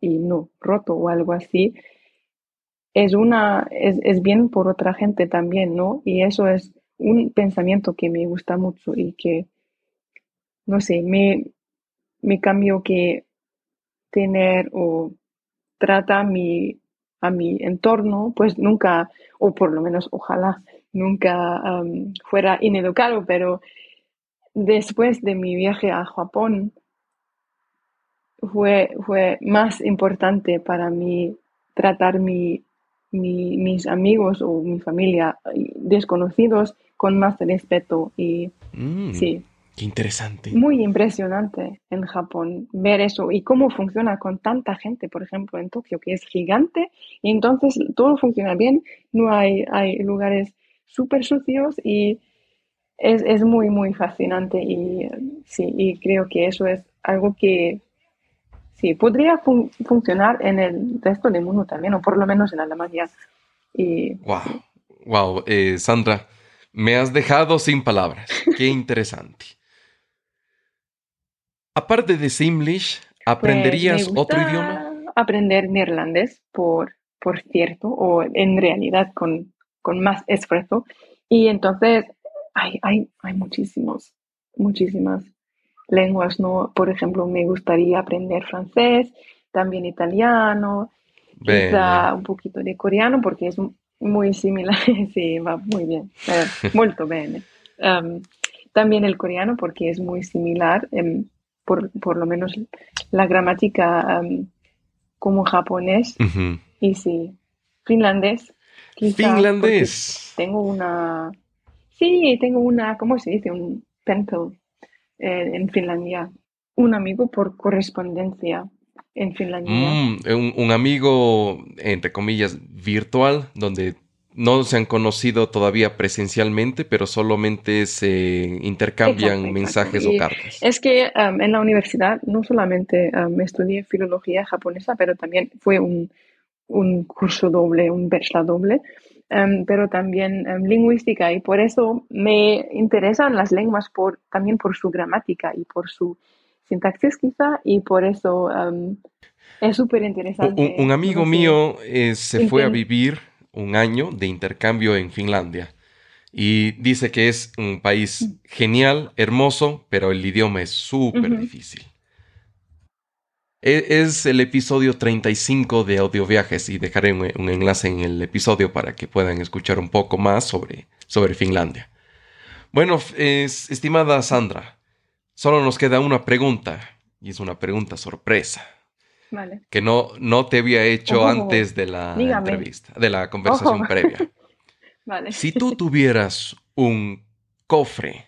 y no roto o algo así, es, una, es, bien por otra gente también, ¿no? Y eso es un pensamiento que me gusta mucho y que, no sé, me, me cambio que tener o trata mi, a mi entorno, pues nunca, o por lo menos ojalá nunca fuera ineducado, pero después de mi viaje a Japón, fue, fue más importante para mí tratar mi, mis amigos o mi familia desconocidos con más respeto y mm, sí. Qué interesante. Muy impresionante en Japón ver eso y cómo funciona con tanta gente, por ejemplo, en Tokio, que es gigante, y entonces todo funciona bien, no hay, hay lugares súper sucios y es, es, muy, muy fascinante y sí, y creo que eso es algo que sí, podría funcionar en el resto del mundo también, o por lo menos en Alemania. Y, wow, wow, eh, Sandra, me has dejado sin palabras. Qué interesante. Aparte de Simlish, ¿aprenderías pues, otro idioma? Aprender neerlandés, por, por cierto, o en realidad con, con más esfuerzo. Y entonces hay, hay, hay muchísimos, muchísimas lenguas, ¿no? Por ejemplo, me gustaría aprender francés, también italiano, quizá un poquito de coreano porque es muy similar, *laughs* sí, va muy bien, eh, muy bien. también el coreano porque es muy similar, em, por, por, lo menos la gramática como japonés. Y sí, finlandés. finlandés. Tengo una, sí, tengo una, ¿cómo se dice? Un pencil eh, en Finlandia. Un amigo por correspondencia en Finlandia. Mm, un, amigo, entre comillas, virtual, donde no se han conocido todavía presencialmente, pero solamente se intercambian mensajes o cartas. Es que um, en la universidad no solamente um, estudié filología japonesa, pero también fue un, un curso doble, un bachelor doble. Em, pero también em, lingüística y por eso me interesan las lenguas por, también por su gramática y por su sintaxis quizá y por eso es súper interesante. Un, amigo mío eh, se fue a vivir un año de intercambio en Finlandia y dice que es un país mm. genial, hermoso, pero el idioma es súper difícil. E, es el episodio 35 de Audio Viajes y dejaré un, enlace en el episodio para que puedan escuchar un poco más sobre, sobre Finlandia. Bueno, estimada Sandra, solo nos queda una pregunta y es una pregunta sorpresa. Vale. Que no, no te había hecho antes de la entrevista, de la conversación previa. *laughs* vale. Si tú tuvieras un cofre,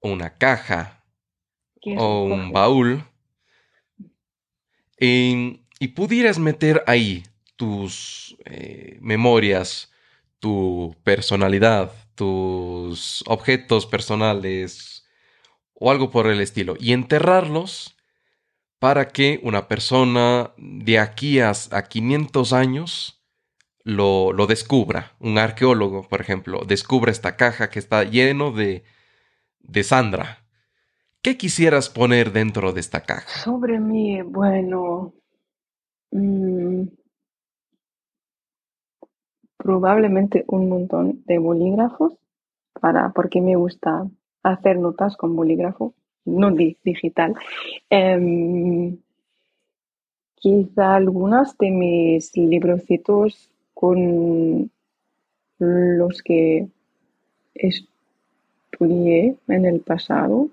una caja o un baúl y pudieras meter ahí tus eh, memorias, tu personalidad, tus objetos personales o algo por el estilo y enterrarlos para que una persona de aquí a, 500 años lo, lo, descubra. Un arqueólogo, por ejemplo, descubre esta caja que está lleno de, de Sandra. ¿Qué quisieras poner dentro de esta caja? Sobre mí, bueno, mm, probablemente un montón de bolígrafos, para, porque me gusta hacer notas con bolígrafo, no digital. Em, quizá algunas de mis librocitos con los que estudié en el pasado,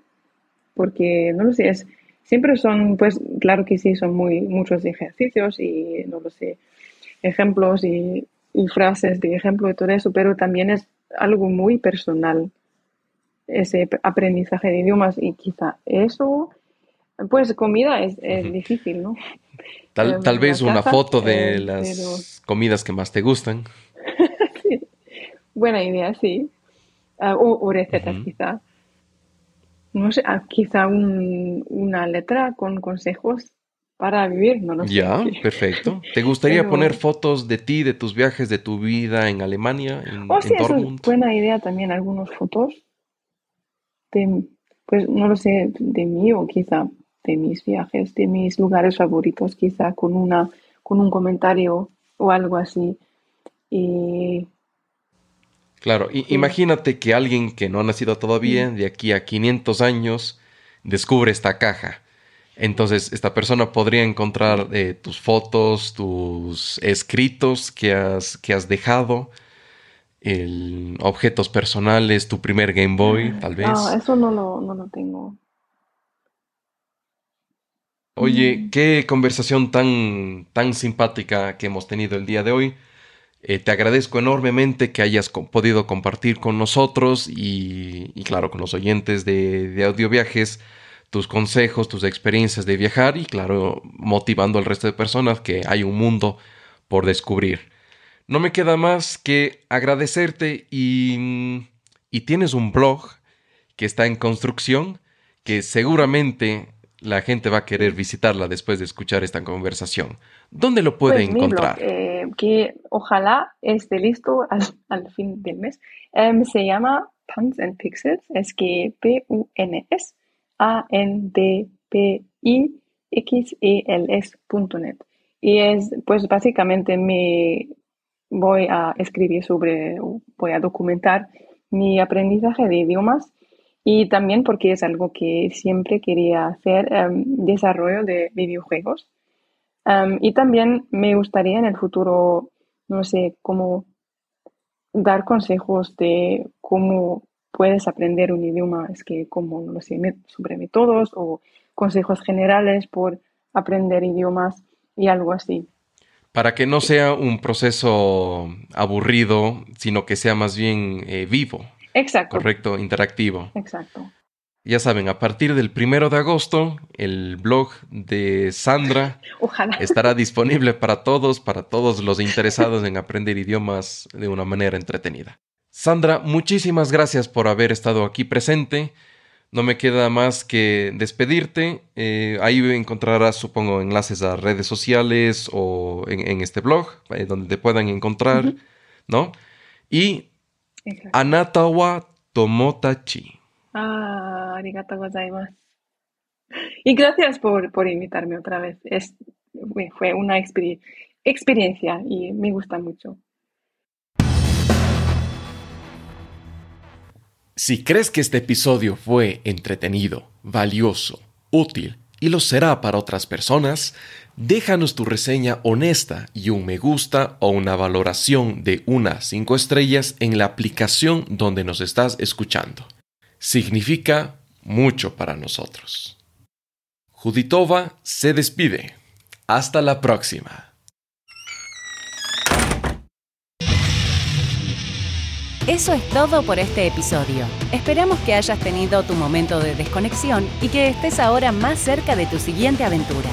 porque no lo sé, es, siempre son, pues claro que sí, son muy, muchos ejercicios y no lo sé, ejemplos y, y frases de ejemplo y todo eso, pero también es algo muy personal ese aprendizaje de idiomas y quizá eso, pues comida es, difícil, ¿no? Tal, tal vez una foto de eh, las comidas que más te gustan. *laughs* Buena idea, sí. Ah, o, recetas, quizá. No sé, ah, quizá una letra con consejos para vivir, no lo sé. Ya, *laughs* perfecto. ¿Te gustaría poner fotos de ti, de tus viajes, de tu vida en Alemania, en, oh, sí, Es buena idea también, algunas fotos de, pues no lo sé, de mí o quizá de mis viajes, de mis lugares favoritos, quizá con una, con un comentario o algo así. Y Claro, imagínate que alguien que no ha nacido todavía, de aquí a 500 años, descubre esta caja. Entonces, esta persona podría encontrar eh, tus fotos, tus escritos que has, que has dejado, el, objetos personales, tu primer Game Boy, tal vez. No, eso no lo, no lo tengo. Oye, mm. qué conversación tan, tan simpática que hemos tenido el día de hoy. Eh, te agradezco enormemente que hayas podido compartir con nosotros y, claro, con los oyentes de, de Audio Viajes tus consejos, tus experiencias de viajar y claro, motivando al resto de personas que hay un mundo por descubrir. No me queda más que agradecerte y, y tienes un blog que está en construcción que seguramente la gente va a querer visitarla después de escuchar esta conversación. ¿Dónde lo puede pues encontrar? Eh, que ojalá esté listo al, fin del mes. Em, se llama Puns and Pixels, es que P-U-N-S A-N-D-P-I-X-E-L-S.net. Y es, pues básicamente me voy a escribir sobre, voy a documentar mi aprendizaje de idiomas y también porque es algo que siempre quería hacer, em, desarrollo de videojuegos. Em, y también me gustaría en el futuro, no sé, cómo dar consejos de cómo puedes aprender un idioma, es que como, no sé, sobre métodos o consejos generales por aprender idiomas y algo así. Para que no sea un proceso aburrido, sino que sea más bien eh, vivo. Exacto. Correcto, interactivo. Exacto. Ya saben, a partir del primero de agosto, el blog de Sandra estará disponible para todos, para todos los interesados en aprender idiomas de una manera entretenida. Sandra, muchísimas gracias por haber estado aquí presente. No me queda más que despedirte. Eh, ahí encontrarás, supongo, enlaces a redes sociales o en, este blog, eh, donde te puedan encontrar, ¿no? Y Anatawa Tomotachi. Ah, arigato gozaimasu. Y gracias por, por invitarme otra vez. Es, fue una experiencia y me gusta mucho. Si crees que este episodio fue entretenido, valioso, útil y lo será para otras personas, déjanos tu reseña honesta y un me gusta o una valoración de unas 5 estrellas en la aplicación donde nos estás escuchando. Significa mucho para nosotros. Juditova se despide. Hasta la próxima. Eso es todo por este episodio. Esperamos que hayas tenido tu momento de desconexión y que estés ahora más cerca de tu siguiente aventura.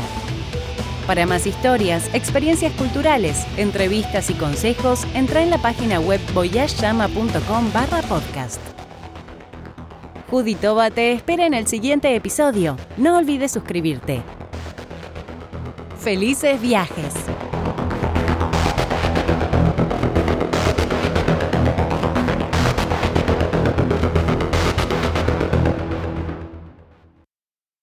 Para más historias, experiencias culturales, entrevistas y consejos, entra en la página web voyageyama.com barra podcast. Juditova te espera en el siguiente episodio. No olvides suscribirte. ¡Felices viajes!